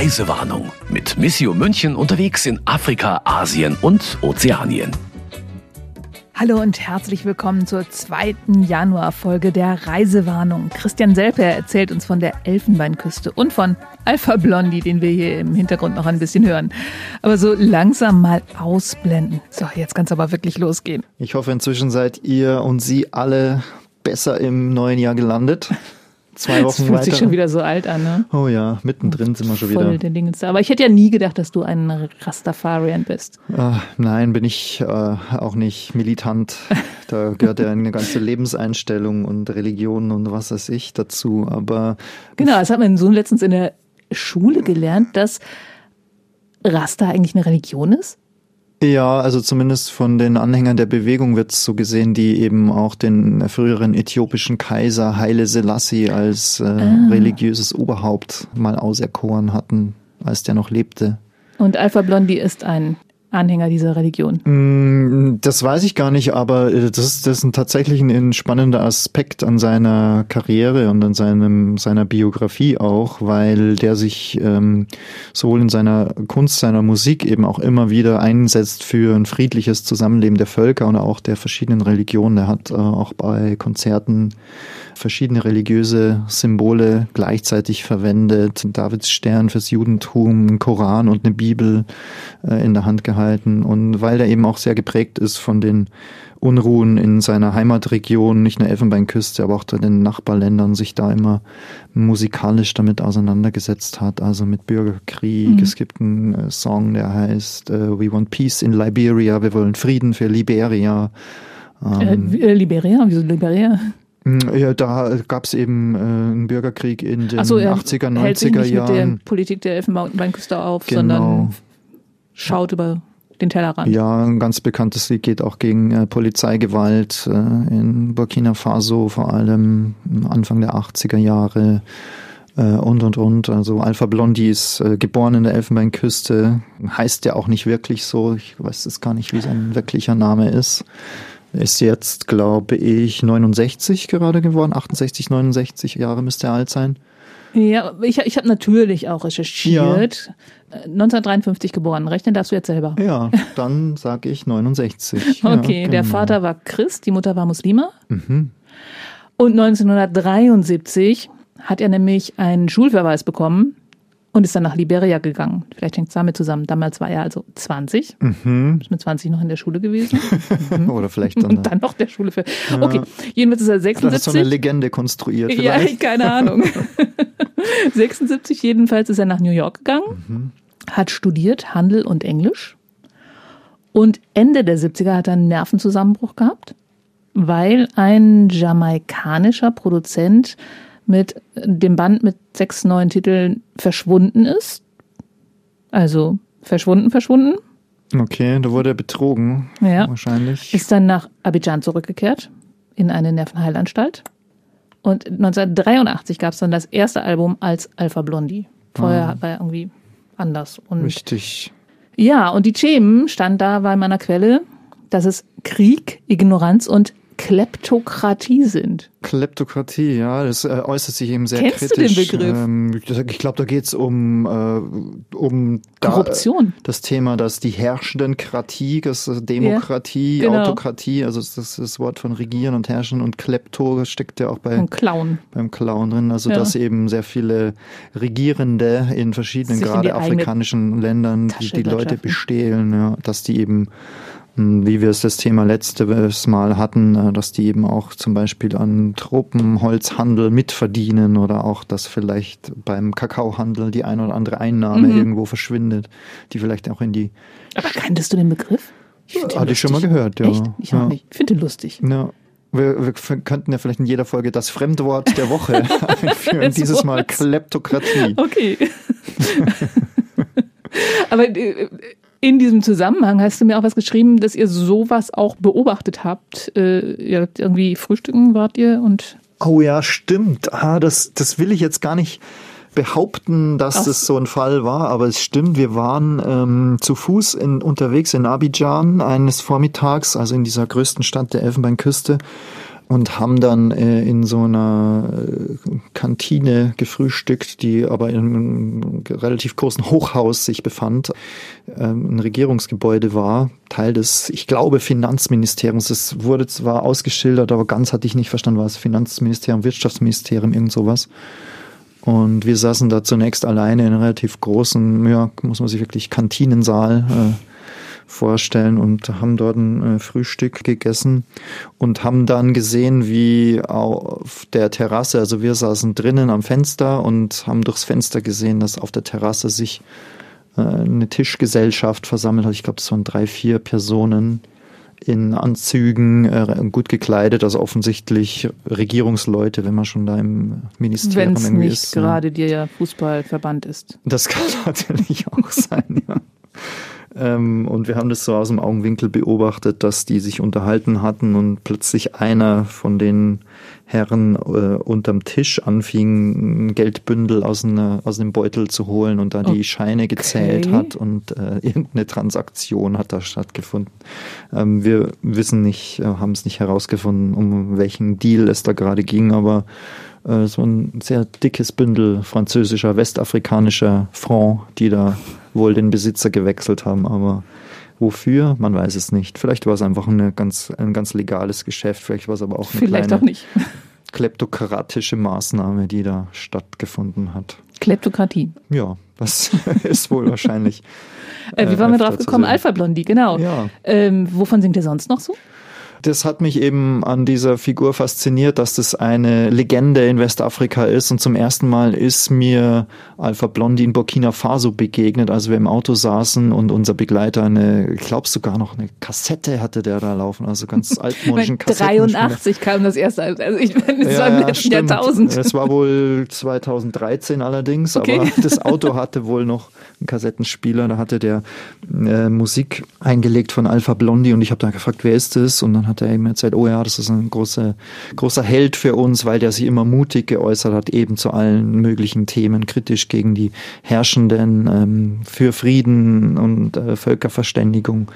Reisewarnung mit Missio München unterwegs in Afrika, Asien und Ozeanien. Hallo und herzlich willkommen zur zweiten Januarfolge der Reisewarnung. Christian Selper erzählt uns von der Elfenbeinküste und von Alpha Blondie, den wir hier im Hintergrund noch ein bisschen hören. Aber so langsam mal ausblenden. So, jetzt kann es aber wirklich losgehen. Ich hoffe, inzwischen seid ihr und Sie alle besser im neuen Jahr gelandet. Zwei Wochen das fühlt weiter. sich schon wieder so alt an, ne? Oh ja, mittendrin sind wir schon Voll wieder. Der Dingens. Aber ich hätte ja nie gedacht, dass du ein Rastafarian bist. Ach, nein, bin ich äh, auch nicht militant. Da gehört ja eine ganze Lebenseinstellung und Religion und was weiß ich dazu. Aber genau, das hat mein Sohn letztens in der Schule gelernt, dass Rasta eigentlich eine Religion ist. Ja, also zumindest von den Anhängern der Bewegung wird es so gesehen, die eben auch den früheren äthiopischen Kaiser Haile Selassie als äh, ah. religiöses Oberhaupt mal auserkoren hatten, als der noch lebte. Und Alpha Blondie ist ein Anhänger dieser Religion? Mm, das weiß ich gar nicht, aber äh, das ist, das ist ein tatsächlich ein spannender Aspekt an seiner Karriere und an seinem, seiner Biografie auch, weil der sich ähm, sowohl in seiner Kunst, seiner Musik eben auch immer wieder einsetzt für ein friedliches Zusammenleben der Völker und auch der verschiedenen Religionen. Er hat äh, auch bei Konzerten verschiedene religiöse Symbole gleichzeitig verwendet. Davids Stern fürs Judentum, einen Koran und eine Bibel äh, in der Hand gehalten. Und weil er eben auch sehr geprägt ist von den Unruhen in seiner Heimatregion, nicht nur Elfenbeinküste, aber auch in den Nachbarländern, sich da immer musikalisch damit auseinandergesetzt hat, also mit Bürgerkrieg. Mhm. Es gibt einen äh, Song, der heißt uh, We Want Peace in Liberia, wir wollen Frieden für Liberia. Ähm, äh, Liberia? Wieso Liberia? Mm, ja, da gab es eben äh, einen Bürgerkrieg in den so, 80er, 90er hält sich nicht Jahren. mit der Politik der Elfenbeinküste auf, genau. sondern schaut über den Tellerrand. Ja, ein ganz bekanntes Lied geht auch gegen äh, Polizeigewalt äh, in Burkina Faso, vor allem Anfang der 80er Jahre äh, und und und. Also Alpha Blondie ist äh, geboren in der Elfenbeinküste, heißt ja auch nicht wirklich so. Ich weiß jetzt gar nicht, wie sein wirklicher Name ist. Ist jetzt, glaube ich, 69 gerade geworden. 68, 69 Jahre müsste er alt sein. Ja, ich, ich habe natürlich auch recherchiert. Ja. 1953 geboren. Rechnen darfst du jetzt selber. Ja, dann sage ich 69. okay, ja, genau. der Vater war Christ, die Mutter war Muslima. Mhm. Und 1973 hat er nämlich einen Schulverweis bekommen und ist dann nach Liberia gegangen. Vielleicht hängt es damit zusammen. Damals war er also 20. Mhm. Ist mit 20 noch in der Schule gewesen. Mhm. Oder vielleicht dann. Und dann noch der Schule für. Ja. Okay, jedenfalls ist er 76. Das ist so eine Legende konstruiert. Vielleicht. Ja, keine Ahnung. 76 jedenfalls ist er nach New York gegangen, mhm. hat studiert Handel und Englisch. Und Ende der 70er hat er einen Nervenzusammenbruch gehabt, weil ein jamaikanischer Produzent mit dem Band mit sechs neuen Titeln verschwunden ist. Also verschwunden, verschwunden. Okay, da wurde er betrogen. Ja. Wahrscheinlich. Ist dann nach Abidjan zurückgekehrt in eine Nervenheilanstalt. Und 1983 gab es dann das erste Album als Alpha Blondie. Vorher ah. war er irgendwie anders. Und Richtig. Ja, und die Themen stand da bei meiner Quelle, dass es Krieg, Ignoranz und Kleptokratie sind. Kleptokratie, ja, das äh, äußert sich eben sehr Kennst kritisch. Du den Begriff? Ähm, ich glaube, da geht es um, äh, um Korruption. Da, das Thema, dass die herrschenden Kratie, das ist Demokratie, ja, genau. Autokratie, also das ist das Wort von Regieren und Herrschen und Klepto steckt ja auch bei, Clown. beim Clown drin. Also ja. dass eben sehr viele Regierende in verschiedenen, gerade afrikanischen Ländern, die, die Leute bestehlen, ja, dass die eben wie wir es das Thema letztes Mal hatten, äh, dass die eben auch zum Beispiel an Tropenholzhandel mitverdienen oder auch, dass vielleicht beim Kakaohandel die ein oder andere Einnahme mhm. irgendwo verschwindet, die vielleicht auch in die. Aber kanntest du den Begriff? Ich Hatte lustig. ich schon mal gehört, ja. Echt? Ich auch nicht. Ich finde den lustig. Ja. Wir, wir, könnten ja vielleicht in jeder Folge das Fremdwort der Woche einführen. Dieses Mal Kleptokratie. Okay. Aber äh, in diesem Zusammenhang hast du mir auch was geschrieben, dass ihr sowas auch beobachtet habt. Äh, ihr irgendwie frühstücken wart ihr und. Oh ja, stimmt. Ah, das, das will ich jetzt gar nicht behaupten, dass Ach. das so ein Fall war, aber es stimmt. Wir waren ähm, zu Fuß in, unterwegs in Abidjan eines Vormittags, also in dieser größten Stadt der Elfenbeinküste und haben dann äh, in so einer äh, Kantine gefrühstückt, die aber in einem relativ großen Hochhaus sich befand, ähm, ein Regierungsgebäude war, Teil des, ich glaube, Finanzministeriums. Es wurde zwar ausgeschildert, aber ganz hatte ich nicht verstanden, war es Finanzministerium, Wirtschaftsministerium, irgend sowas. Und wir saßen da zunächst alleine in einem relativ großen, ja, muss man sich wirklich Kantinensaal äh, vorstellen und haben dort ein äh, Frühstück gegessen und haben dann gesehen, wie auf der Terrasse, also wir saßen drinnen am Fenster und haben durchs Fenster gesehen, dass auf der Terrasse sich äh, eine Tischgesellschaft versammelt hat. Ich glaube, es waren drei, vier Personen in Anzügen, äh, gut gekleidet, also offensichtlich Regierungsleute, wenn man schon da im Ministerium Wenn's irgendwie nicht ist. ne? gerade der Fußballverband ist. Das kann natürlich auch sein, ja. Ähm, und wir haben das so aus dem Augenwinkel beobachtet, dass die sich unterhalten hatten und plötzlich einer von den Herren äh, unterm Tisch anfing, ein Geldbündel aus, einer, aus einem Beutel zu holen und da die Scheine gezählt hat und äh, irgendeine Transaktion hat da stattgefunden. Ähm, wir wissen nicht, äh, haben es nicht herausgefunden, um welchen Deal es da gerade ging, aber äh, so ein sehr dickes Bündel französischer, westafrikanischer Franc, die da wohl den Besitzer gewechselt haben, aber wofür, man weiß es nicht. Vielleicht war es einfach eine ganz, ein ganz legales Geschäft, vielleicht war es aber auch eine Vielleicht kleine auch nicht. kleptokratische Maßnahme, die da stattgefunden hat. Kleptokratie. Ja, das ist wohl wahrscheinlich. Äh, wie äh, waren wir drauf gekommen? Alpha Blondie, genau. Ja. Ähm, wovon singt er sonst noch so? Das hat mich eben an dieser Figur fasziniert, dass das eine Legende in Westafrika ist. Und zum ersten Mal ist mir Alpha Blondie in Burkina Faso begegnet, als wir im Auto saßen und unser Begleiter eine, ich glaube sogar noch eine Kassette hatte der da laufen, also ganz altmodischen Kassetten. 83 kam das erste. Also ich meine, es Ja, war im letzten stimmt. Jahrtausend. Es war wohl 2013 allerdings, Okay. aber das Auto hatte wohl noch einen Kassettenspieler. Da hatte der äh, Musik eingelegt von Alpha Blondie und ich habe da gefragt, wer ist das? Und dann hat er eben erzählt, oh ja, das ist ein großer, großer Held für uns, weil der sich immer mutig geäußert hat, eben zu allen möglichen Themen, kritisch gegen die Herrschenden, ähm, für Frieden und äh, Völkerverständigung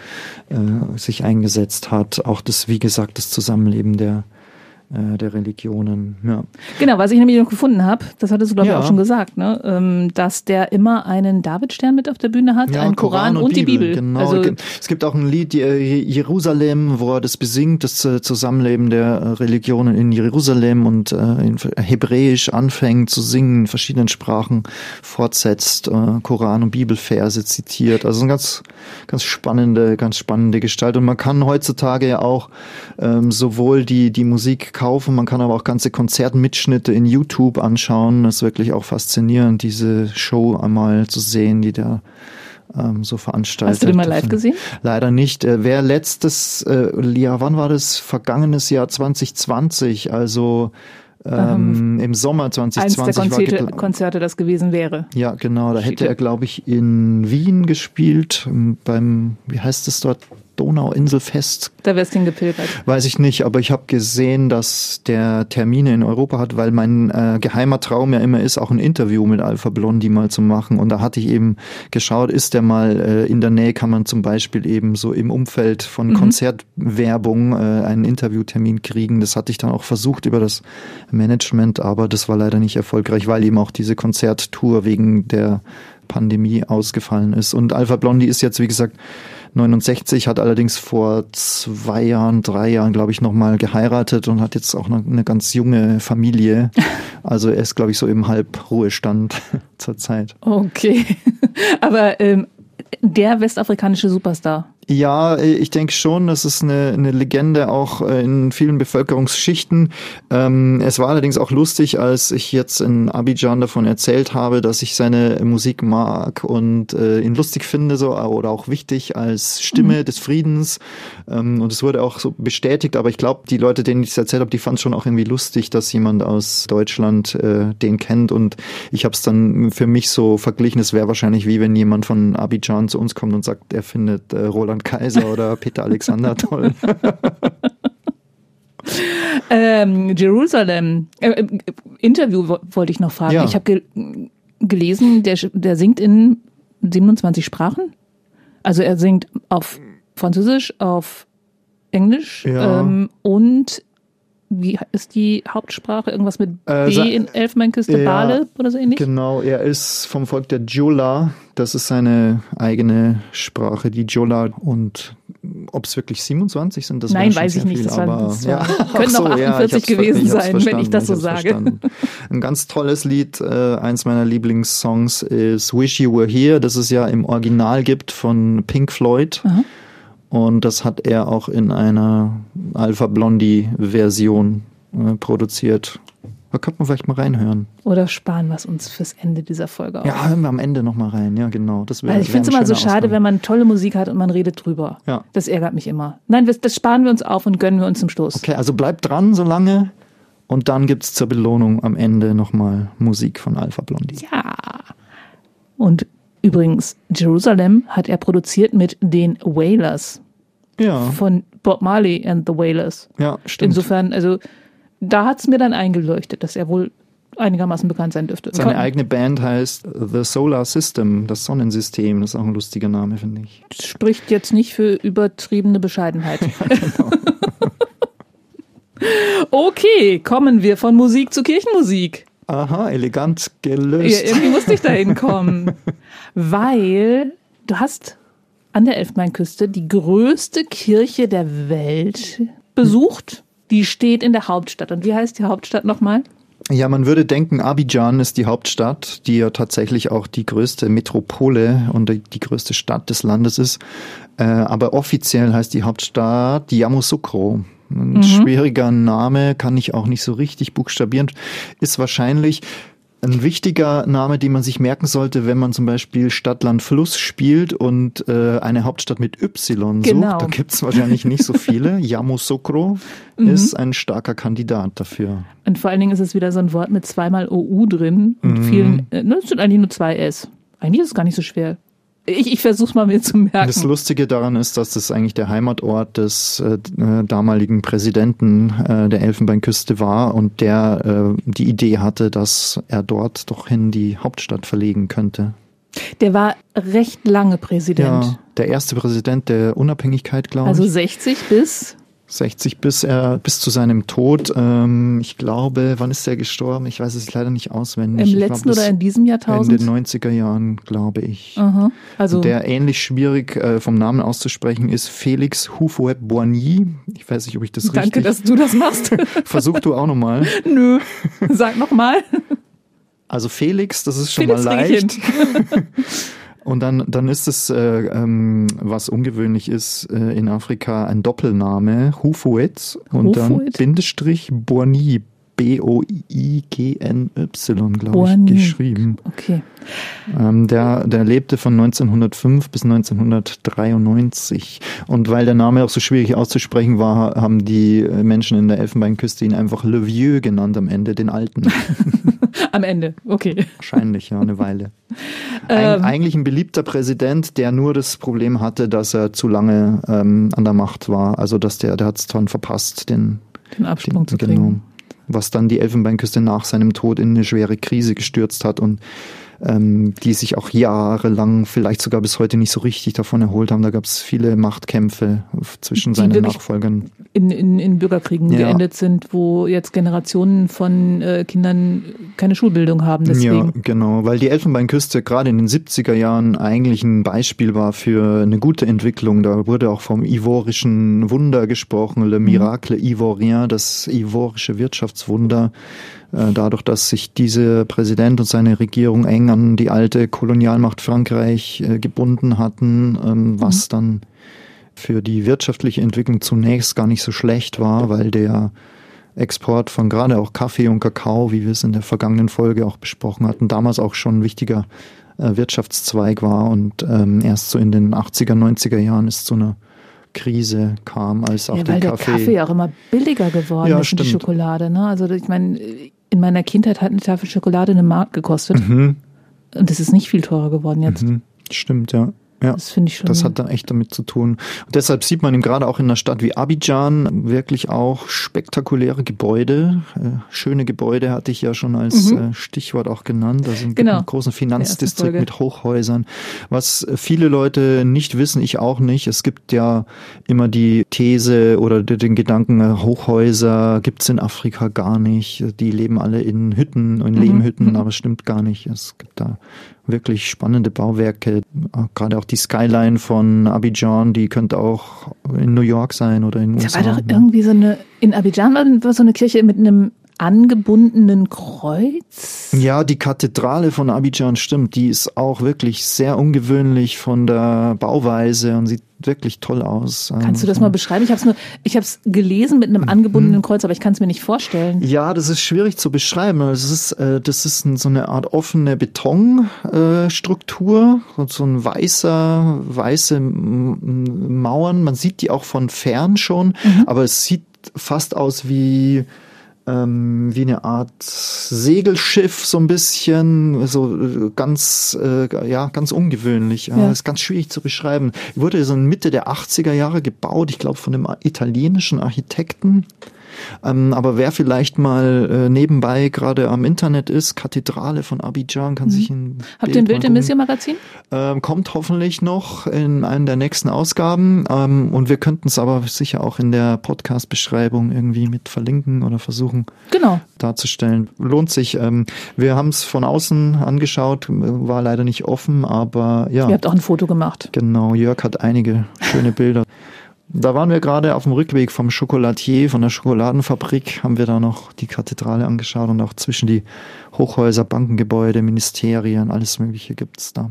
äh, sich eingesetzt hat. Auch das, wie gesagt, das Zusammenleben der äh, der Religionen. Ja. Genau, was ich nämlich noch gefunden habe, das hattest du, glaube ich, Ja. auch schon gesagt, ne? ähm, dass der immer einen Davidstern mit auf der Bühne hat, einen Koran, und, die Bibel. Genau. Also, es gibt auch ein Lied, äh, Jerusalem, wo er das besingt, das äh, Zusammenleben der Religionen in Jerusalem und äh, in Hebräisch anfängt zu singen, in verschiedenen Sprachen fortsetzt, äh, Koran und Bibelverse zitiert. Also eine ganz, ganz spannende, ganz spannende Gestalt. Und man kann heutzutage ja auch ähm, sowohl die, die Musik kaufen, man kann aber auch ganze Konzertmitschnitte in YouTube anschauen. Das ist wirklich auch faszinierend, diese Show einmal zu sehen, die da ähm, so veranstaltet. hast du den mal live gesehen? Leider nicht. Äh, wer letztes äh, Jahr, wann war das? Vergangenes Jahr 2020, also ähm, im Sommer Eins der 2020 war Konzerte, Konzerte das gewesen wäre. ja, genau. Da hätte er, glaube ich, in Wien gespielt, ähm, beim, wie heißt es dort, Donauinselfest. Da wärst du hingepilgert. Weiß ich nicht, aber ich habe gesehen, dass der Termine in Europa hat, weil mein äh, geheimer Traum ja immer ist, auch ein Interview mit Alpha Blondie mal zu machen. Und da hatte ich eben geschaut, ist der mal äh, in der Nähe, kann man zum Beispiel eben so im Umfeld von Mhm. Konzertwerbung äh, einen Interviewtermin kriegen. Das hatte ich dann auch versucht über das Management, aber das war leider nicht erfolgreich, weil eben auch diese Konzerttour wegen der Pandemie ausgefallen ist. Und Alpha Blondie ist jetzt, wie gesagt, 69, hat allerdings vor zwei Jahren, drei Jahren, glaube ich, nochmal geheiratet und hat jetzt auch eine, eine ganz junge Familie. Also er ist, glaube ich, so im Halbruhestand zurzeit. Okay. Aber ähm, der westafrikanische Superstar. Ja, ich denke schon, das ist eine, eine Legende auch äh, in vielen Bevölkerungsschichten. Ähm, es war allerdings auch lustig, als ich jetzt in Abidjan davon erzählt habe, dass ich seine Musik mag und äh, ihn lustig finde so oder auch wichtig als Stimme des Friedens. Ähm, und es wurde auch so bestätigt, aber ich glaube, die Leute, denen ich es erzählt habe, die fanden es schon auch irgendwie lustig, dass jemand aus Deutschland äh, den kennt. Und ich habe es dann für mich so verglichen, es wäre wahrscheinlich wie wenn jemand von Abidjan zu uns kommt und sagt, er findet äh, Roland Kaiser oder Peter Alexander toll. Ähm, Jerusalem. Äh, äh, Interview wo- wollte ich noch fragen. Ja. Ich habe ge gelesen, der, der singt in 27 Sprachen. Also er singt auf Französisch, auf Englisch Ja. ähm, und wie ist die Hauptsprache? Irgendwas mit B Äh, sa- in Elfenbeinküste, Ja, Bale oder so ähnlich? Genau, er ist vom Volk der Jola. Das ist seine eigene Sprache, die Jola. Und ob es wirklich 27 sind, das Nein, weiß ich nicht. Viel, Das waren- aber, das ja. waren- können auch so, ja, 48 ich hab's ver- gewesen sein, wenn ich das so ich sage. verstanden. Ein ganz tolles Lied, äh, eins meiner Lieblingssongs ist Wish You Were Here, das es ja im Original gibt von Pink Floyd. Aha. Und das hat er auch in einer Alpha Blondie Version äh, produziert. Da könnte man vielleicht mal reinhören. Oder sparen wir es uns fürs Ende dieser Folge auf? Ja, hören wir am Ende nochmal rein. Ja, genau. Das wär, Weil ich finde es immer so schade, Ausgang. wenn man tolle Musik hat und man redet drüber. Ja. Das ärgert mich immer. Nein, das, das sparen wir uns auf und gönnen wir uns zum Schluss. Okay, also bleibt dran so lange. Und dann gibt's zur Belohnung am Ende nochmal Musik von Alpha Blondie. Ja. Und übrigens, Jerusalem hat er produziert mit den Wailers Ja, von Bob Marley and the Wailers. ja, stimmt. Insofern, also da hat es mir dann eingeleuchtet, dass er wohl einigermaßen bekannt sein dürfte. Seine eigene Band heißt The Solar System, das Sonnensystem. Das ist auch ein lustiger Name, finde ich. spricht jetzt nicht für übertriebene Bescheidenheit. genau. okay, kommen wir von Musik zu Kirchenmusik. Aha, elegant Ja, gelöst. irgendwie musste ich da hinkommen. Weil du hast an der Elfenbeinküste die größte Kirche der Welt besucht. Die steht in der Hauptstadt. Und wie heißt die Hauptstadt nochmal? Ja, man würde denken, Abidjan ist die Hauptstadt, die ja tatsächlich auch die größte Metropole und die- größte Stadt des Landes ist. Äh, aber offiziell heißt die Hauptstadt Yamoussoukro. Ein schwieriger Name, kann ich auch nicht so richtig buchstabieren. Ist wahrscheinlich ein wichtiger Name, den man sich merken sollte, wenn man zum Beispiel Stadt, Land, Fluss spielt und äh, eine Hauptstadt mit Y Genau. sucht. Da gibt's wahrscheinlich nicht so viele. Yamoussoukro ist ein starker Kandidat dafür. Und vor allen Dingen ist es wieder so ein Wort mit zweimal OU drin und vielen, äh, ne, es sind eigentlich nur zwei S. Eigentlich ist es gar nicht so schwer. Ich, ich versuche mal mir zu merken. Das Lustige daran ist, dass das eigentlich der Heimatort des äh, äh, damaligen Präsidenten äh, der Elfenbeinküste war und der äh, die Idee hatte, dass er dort doch hin die Hauptstadt verlegen könnte. Der war recht lange Präsident. Ja, der erste Präsident der Unabhängigkeit, glaube Also ich. 60 bis 60 bis er bis zu seinem Tod. Ähm, ich glaube, wann ist er gestorben? Ich weiß es leider nicht auswendig. im letzten oder in diesem Jahrtausend. 90er Jahren, glaube ich. Aha. Also Der ähnlich schwierig äh, vom Namen auszusprechen ist Felix Houphouet Boigny. Ich weiß nicht, ob ich das danke, richtig. dass du das machst. Versuch du auch nochmal. Nö. Sag nochmal. Also Felix, das ist schon Felix mal leicht. Und dann, dann ist es, äh, ähm, was ungewöhnlich ist, äh, in Afrika ein Doppelname, Houphouet und dann Houphouet? Bindestrich Boigny, B-O-I-G-N-Y, glaube ich, geschrieben. Okay. Ähm, der, der lebte von 1905 bis 1993. Und weil der Name auch so schwierig auszusprechen war, haben die Menschen in der Elfenbeinküste ihn einfach Le Vieux genannt am Ende, den Alten. Am Ende. Okay. Wahrscheinlich, ja, eine Weile. Eig Ähm. eigentlich ein beliebter Präsident, der nur das Problem hatte, dass er zu lange ähm, an der Macht war. Also, dass der, der hat es dann verpasst, den, Den Absprung zu genau. Was dann die Elfenbeinküste nach seinem Tod in eine schwere Krise gestürzt hat und ähm, die sich auch jahrelang, vielleicht sogar bis heute nicht so richtig davon erholt haben. Da gab es viele Machtkämpfe zwischen Die seinen Nachfolgern. In, in, in Bürgerkriegen Ja. geendet sind, wo jetzt Generationen von äh, Kindern keine Schulbildung haben. Ja, Deswegen. genau, weil die Elfenbeinküste gerade in den 70er Jahren eigentlich ein Beispiel war für eine gute Entwicklung. Da wurde auch vom ivorischen Wunder gesprochen, Le Miracle Ivorien, das ivorische Wirtschaftswunder. Äh, Dadurch, dass sich dieser Präsident und seine Regierung eng an die alte Kolonialmacht Frankreich äh, gebunden hatten, ähm, was dann für die wirtschaftliche Entwicklung zunächst gar nicht so schlecht war, weil der Export von gerade auch Kaffee und Kakao, wie wir es in der vergangenen Folge auch besprochen hatten, damals auch schon ein wichtiger äh, Wirtschaftszweig war und ähm, erst so in den 80er, 90er Jahren es zu einer Krise kam, als auch Ja, der weil der Kaffee. Kaffee auch immer billiger geworden Ja, ist und die stimmt. Schokolade. Ne? Also ich meine, in meiner Kindheit hat eine Tafel Schokolade eine Mark gekostet Mhm, und das ist nicht viel teurer geworden jetzt. mhm, stimmt, ja. Ja, das finde ich schon. Das hat da echt damit zu tun. Und deshalb sieht man ihm gerade auch in einer Stadt wie Abidjan wirklich auch spektakuläre Gebäude. Äh, schöne Gebäude hatte ich ja schon als Mhm. äh, Stichwort auch genannt. Also Genau. einen großen Finanzdistrikt mit Hochhäusern. Was viele Leute nicht wissen, ich auch nicht. Es gibt ja immer die These oder de- den Gedanken, äh, Hochhäuser gibt's in Afrika gar nicht. Die leben alle in Hütten, in Mhm. Lehmhütten, Mhm. aber es stimmt gar nicht. Es gibt da wirklich spannende Bauwerke. Gerade auch die Skyline von Abidjan, die könnte auch in New York sein oder in den Da USA. war doch irgendwie so eine, in Abidjan war so eine Kirche mit einem angebundenen Kreuz. Ja, die Kathedrale von Abidjan stimmt. Die ist auch wirklich sehr ungewöhnlich von der Bauweise und sieht wirklich toll aus. Kannst du das Also- mal beschreiben? Ich habe es nur, ich habe es gelesen mit einem angebundenen Kreuz, aber ich kann es mir nicht vorstellen. Ja, das ist schwierig zu beschreiben. Also Es ist, äh, das ist so eine Art offene Betonstruktur, äh, Struktur, und so ein weißer, weiße Mauern. Man sieht die auch von fern schon, aber es sieht fast aus wie ähm, wie eine Art Segelschiff, so ein bisschen, so äh, ganz, äh, ja, ganz ungewöhnlich. Ja, Ja. Ist ganz schwierig zu beschreiben. Wurde so in Mitte der 80er Jahre gebaut, ich glaube von einem italienischen Architekten. Ähm, aber wer vielleicht mal äh, nebenbei gerade am Internet ist, Kathedrale von Abidjan, kann sich ein Mhm. Habt ihr ein Bild im. Mission Magazin? Ähm, kommt hoffentlich noch in einer der nächsten Ausgaben. Ähm, und wir könnten es aber sicher auch in der Podcast-Beschreibung irgendwie mit verlinken oder versuchen Genau. darzustellen. Lohnt sich. Ähm, wir haben es von außen angeschaut, war leider nicht offen, aber ja. Ihr habt auch ein Foto gemacht. Genau, Jörg hat einige schöne Bilder. Da waren wir gerade auf dem Rückweg vom Schokolatier, von der Schokoladenfabrik, haben wir da noch die Kathedrale angeschaut und auch zwischen die Hochhäuser, Bankengebäude, Ministerien, alles Mögliche gibt's da.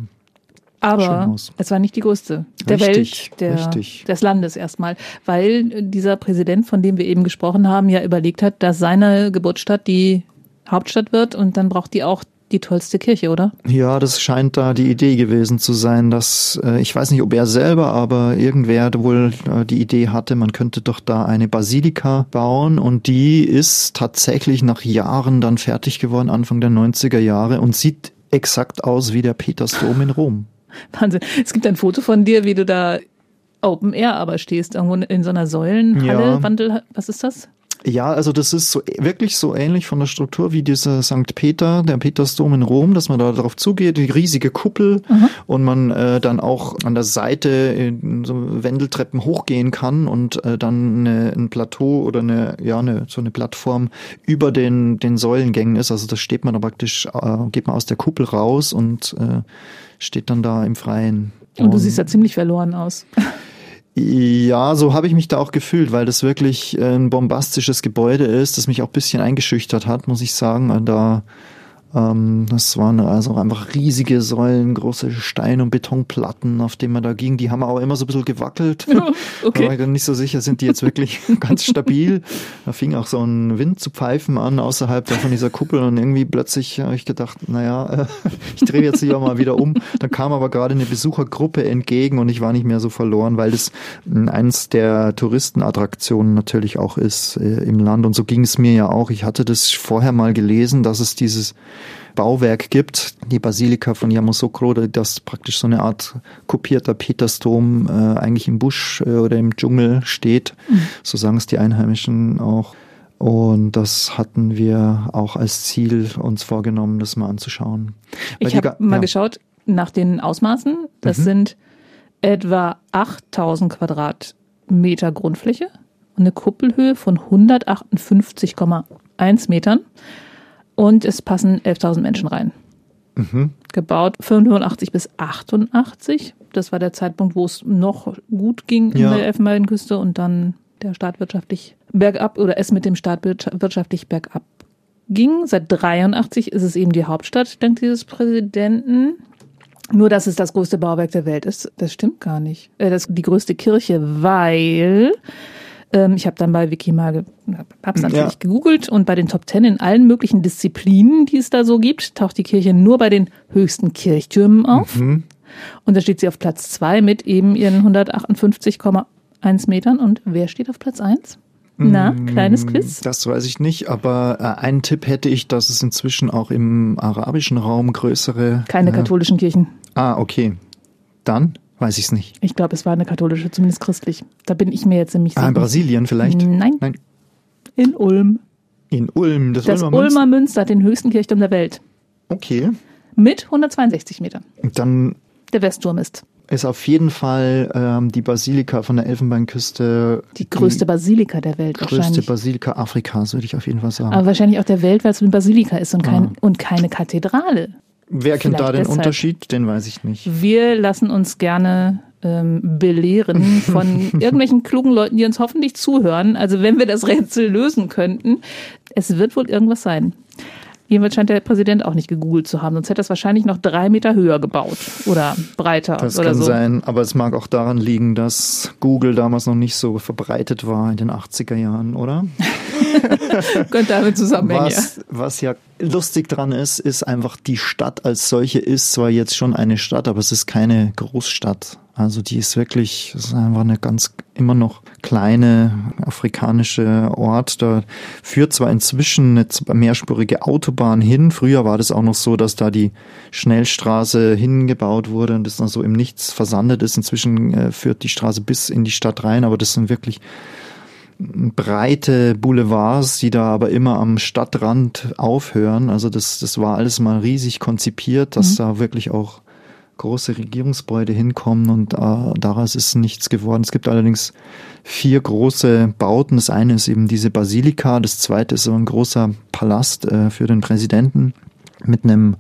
Aber es war nicht die größte der Richtig, Welt, der, richtig. des Landes erstmal, weil dieser Präsident, von dem wir eben gesprochen haben, ja überlegt hat, dass seine Geburtsstadt die Hauptstadt wird und dann braucht die auch die tollste Kirche, oder? Ja, das scheint da die Idee gewesen zu sein, dass, äh, ich weiß nicht, ob er selber, aber irgendwer wohl äh, die Idee hatte, man könnte doch da eine Basilika bauen und die ist tatsächlich nach Jahren dann fertig geworden, Anfang der 90er Jahre und sieht exakt aus wie der Petersdom in Rom. Wahnsinn. Es gibt ein Foto von dir, wie du da Open Air aber stehst, irgendwo in so einer Säulenhalle, Ja. Wandel, was ist das? Ja, also das ist so wirklich so ähnlich von der Struktur wie dieser St. Peter, der Petersdom in Rom, dass man da darauf zugeht, die riesige Kuppel und man äh, dann auch an der Seite in so Wendeltreppen hochgehen kann und äh, dann eine, ein Plateau oder eine ja eine so eine Plattform über den den Säulengängen ist. Also da steht man da praktisch, äh, geht man aus der Kuppel raus und äh, steht dann da im Freien. Und du siehst da ziemlich verloren aus. Ja, so habe ich mich da auch gefühlt, weil das wirklich äh, ein bombastisches Gebäude ist, das mich auch ein bisschen eingeschüchtert hat, muss ich sagen. Da das waren also einfach riesige Säulen, große Stein- und Betonplatten, auf denen man da ging. Die haben aber immer so ein bisschen gewackelt. Okay. Da war ich dann nicht so sicher, sind die jetzt wirklich ganz stabil. Da fing auch so ein Wind zu pfeifen an außerhalb von dieser Kuppel und irgendwie plötzlich habe ich gedacht, naja, ich drehe jetzt hier mal wieder um. Dann kam aber gerade eine Besuchergruppe entgegen und ich war nicht mehr so verloren, weil das mh, eins der Touristenattraktionen natürlich auch ist äh, im Land. Und so ging es mir ja auch. Ich hatte das vorher mal gelesen, dass es dieses Bauwerk gibt, die Basilika von Yamoussoukro, das praktisch so eine Art kopierter Petersdom äh, eigentlich im Busch äh, oder im Dschungel steht. So sagen es die Einheimischen auch. Und das hatten wir auch als Ziel uns vorgenommen, das mal anzuschauen. Weil Ich habe mal ja. geschaut nach den Ausmaßen. Das Mhm. sind etwa 8000 Quadratmeter Grundfläche und eine Kuppelhöhe von 158,1 Metern. Und es passen 11.000 Menschen rein. Mhm. Gebaut 85 bis 88. Das war der Zeitpunkt, wo es noch gut ging in Ja. der Elfenbeinküste und dann der Staat wirtschaftlich bergab oder es mit dem Staat wirtscha- wirtschaftlich bergab ging. Seit 83 ist es eben die Hauptstadt dank dieses Präsidenten. Nur, dass es das größte Bauwerk der Welt ist, das stimmt gar nicht. Äh, das die größte Kirche, weil ähm, ich habe dann bei Wiki mal, ge hab's natürlich Ja. gegoogelt und bei den Top Ten in allen möglichen Disziplinen, die es da so gibt, taucht die Kirche nur bei den höchsten Kirchtürmen auf. Mhm. Und da steht sie auf Platz zwei mit eben ihren 158,1 Metern. Und wer steht auf Platz eins? Na, kleines Quiz. Das weiß ich nicht, aber äh, einen Tipp hätte ich, dass es inzwischen auch im arabischen Raum größere. Keine äh, katholischen Kirchen. Ah, okay. Dann, weiß ich es nicht. Ich glaube, es war eine katholische, zumindest christlich. Da bin ich mir jetzt nämlich Ah, sicher. in Brasilien vielleicht? Nein, Nein. in Ulm. In Ulm, das, Das Ulmer Ulmer Münster. Münster hat den höchsten Kirchturm der Welt. Okay. Mit 162 Metern. Dann Der Westturm ist ist auf jeden Fall ähm, die Basilika von der Elfenbeinküste die größte Basilika der Welt größte wahrscheinlich. Basilika Afrikas, würde ich auf jeden Fall sagen. Aber wahrscheinlich auch der Welt, weil es eine Basilika ist und, kein, Ah. und keine Kathedrale. Wer kennt da den deshalb. Unterschied? Den weiß ich nicht. Wir lassen uns gerne ähm, belehren von irgendwelchen klugen Leuten, die uns hoffentlich zuhören. Also wenn wir das Rätsel lösen könnten, es wird wohl irgendwas sein. Jedenfalls scheint der Präsident auch nicht gegoogelt zu haben, sonst hätte er es wahrscheinlich noch drei Meter höher gebaut oder breiter Das oder kann so. sein, aber es mag auch daran liegen, dass Google damals noch nicht so verbreitet war in den 80er Jahren, oder? Könnte damit zusammenhängen. ja. Was, was ja lustig dran ist, ist einfach, die Stadt als solche ist zwar jetzt schon eine Stadt, aber es ist keine Großstadt. Also die ist wirklich, es ist einfach eine ganz immer noch kleine afrikanische Ort. Da führt zwar inzwischen eine mehrspurige Autobahn hin. Früher war das auch noch so, dass da die Schnellstraße hingebaut wurde und das dann so im Nichts versandet ist. Inzwischen äh, führt die Straße bis in die Stadt rein, aber das sind wirklich breite Boulevards, die da aber immer am Stadtrand aufhören. Also das, das war alles mal riesig konzipiert, dass da wirklich auch große Regierungsgebäude hinkommen und äh, daraus ist nichts geworden. Es gibt allerdings vier große Bauten. Das eine ist eben diese Basilika, das zweite ist so ein großer Palast äh, für den Präsidenten mit einem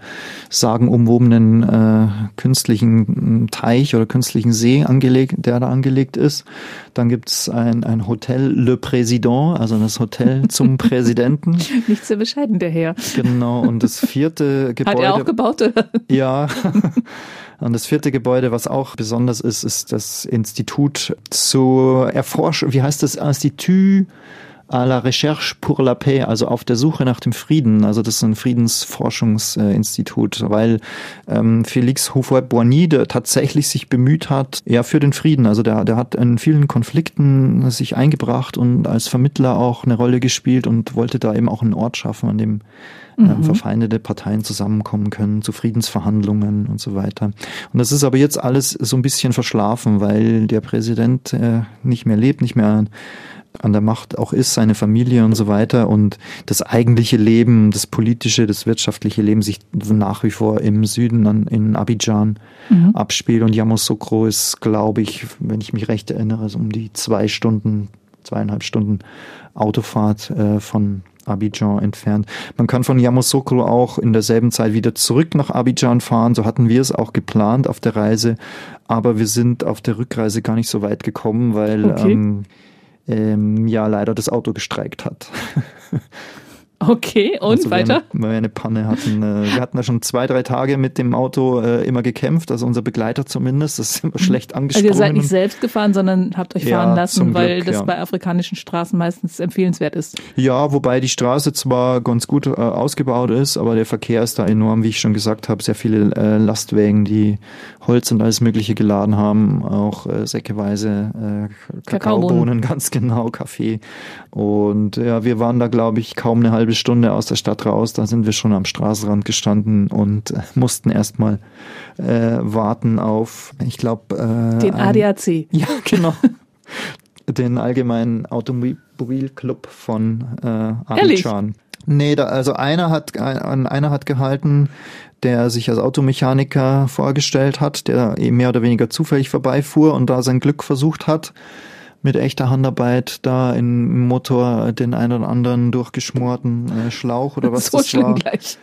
sagenumwobenen äh, künstlichen Teich oder künstlichen See angelegt, der da angelegt ist. Dann gibt's ein, ein Hotel Le Président, also das Hotel zum Präsidenten. Nicht sehr bescheiden, der Herr. Genau. Und das vierte Hat Gebäude. er auch gebaut? Ja. Und das vierte Gebäude, was auch besonders ist, ist das Institut zur Erforschung, wie heißt das? Institut à la Recherche pour la Paix, also auf der Suche nach dem Frieden. Also das ist ein Friedensforschungsinstitut, weil ähm, Felix Houphouët-Boigny tatsächlich sich bemüht hat, ja, für den Frieden. Also der, der hat in vielen Konflikten sich eingebracht und als Vermittler auch eine Rolle gespielt und wollte da eben auch einen Ort schaffen, an dem ähm, verfeindete Parteien zusammenkommen können zu Friedensverhandlungen und so weiter. Und das ist aber jetzt alles so ein bisschen verschlafen, weil der Präsident äh, nicht mehr lebt, nicht mehr an der Macht auch ist, seine Familie und so weiter und das eigentliche Leben, das politische, das wirtschaftliche Leben sich nach wie vor im Süden an, in Abidjan abspielt und Yamoussoukro ist, glaube ich, wenn ich mich recht erinnere, so um die zwei Stunden, zweieinhalb Stunden Autofahrt äh, von Abidjan entfernt. Man kann von Yamoussoukro auch in derselben Zeit wieder zurück nach Abidjan fahren. So hatten wir es auch geplant auf der Reise. Aber wir sind auf der Rückreise gar nicht so weit gekommen, weil Okay. ähm, ähm, ja leider das Auto gestreikt hat. Okay, und Also wir weiter? Eine, weil wir eine Panne hatten. Äh, wir hatten da schon zwei, drei Tage mit dem Auto äh, immer gekämpft, also unser Begleiter zumindest. Das ist immer schlecht Also angesprungen. ihr seid nicht selbst gefahren, sondern habt euch Ja, fahren lassen, weil Glück, das ja. bei afrikanischen Straßen meistens empfehlenswert ist. Ja, wobei die Straße zwar ganz gut äh, ausgebaut ist, aber der Verkehr ist da enorm, wie ich schon gesagt habe. Sehr viele äh, Lastwagen, die Holz und alles Mögliche geladen haben, auch säckeweise Kakaobohnen. Kakaobohnen, ganz genau, Kaffee. Und ja, wir waren da, glaube ich, kaum eine halbe Stunde aus der Stadt raus. Da sind wir schon am Straßenrand gestanden und mussten erstmal äh, warten auf, ich glaube, äh, Den ein- ADAC. ja, genau. Den allgemeinen Automobilclub von äh? Abidjan. Nee, da, also einer hat ein- einer hat gehalten, der sich als Automechaniker vorgestellt hat, der eben mehr oder weniger zufällig vorbeifuhr und da sein Glück versucht hat, mit echter Handarbeit da im Motor den einen oder anderen durchgeschmorten äh, Schlauch oder was so das schlimm war gleich.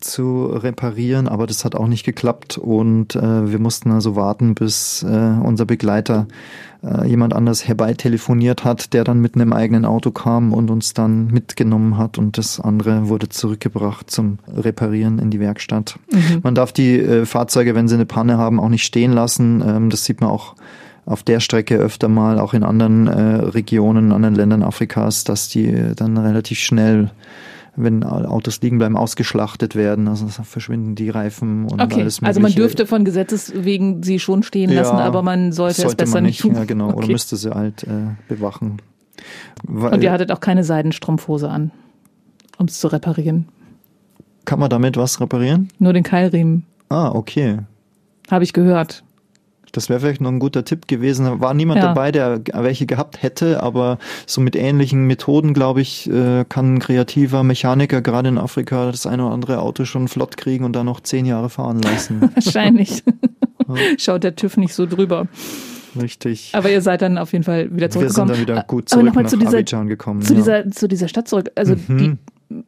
zu reparieren, aber das hat auch nicht geklappt und äh, wir mussten also warten, bis äh, unser Begleiter äh, jemand anders herbeitelefoniert hat, der dann mit einem eigenen Auto kam und uns dann mitgenommen hat und das andere wurde zurückgebracht zum Reparieren in die Werkstatt. Man darf die äh, Fahrzeuge, wenn sie eine Panne haben, auch nicht stehen lassen. Ähm, das sieht man auch auf der Strecke öfter mal, auch in anderen äh, Regionen, anderen Ländern Afrikas, dass die dann relativ schnell wenn Autos liegen bleiben, ausgeschlachtet werden. Also verschwinden die Reifen und Okay, alles Mögliche. also man dürfte von Gesetzes wegen sie schon stehen lassen, Ja, aber man sollte, es sollte besser man nicht tun. ja genau, oder Okay. müsste sie halt äh, bewachen. Weil, Und ihr hattet auch keine Seidenstrumpfhose an, um es zu reparieren. kann man damit was reparieren? Nur den Keilriemen, Ah, okay. habe ich gehört. Das wäre vielleicht noch ein guter Tipp gewesen. War niemand Ja. dabei, der welche gehabt hätte, aber so mit ähnlichen Methoden, glaube ich, äh, kann ein kreativer Mechaniker gerade in Afrika das eine oder andere Auto schon flott kriegen und dann noch zehn Jahre fahren lassen. Wahrscheinlich. Schaut der TÜV nicht so drüber. Richtig. Aber ihr seid dann auf jeden Fall wieder Wir sind zurückgekommen. dann wieder gut Aber zurück nochmal nach zu dieser- Abidjan gekommen. zu, ja. dieser, zu dieser Stadt zurück. Also Mhm. die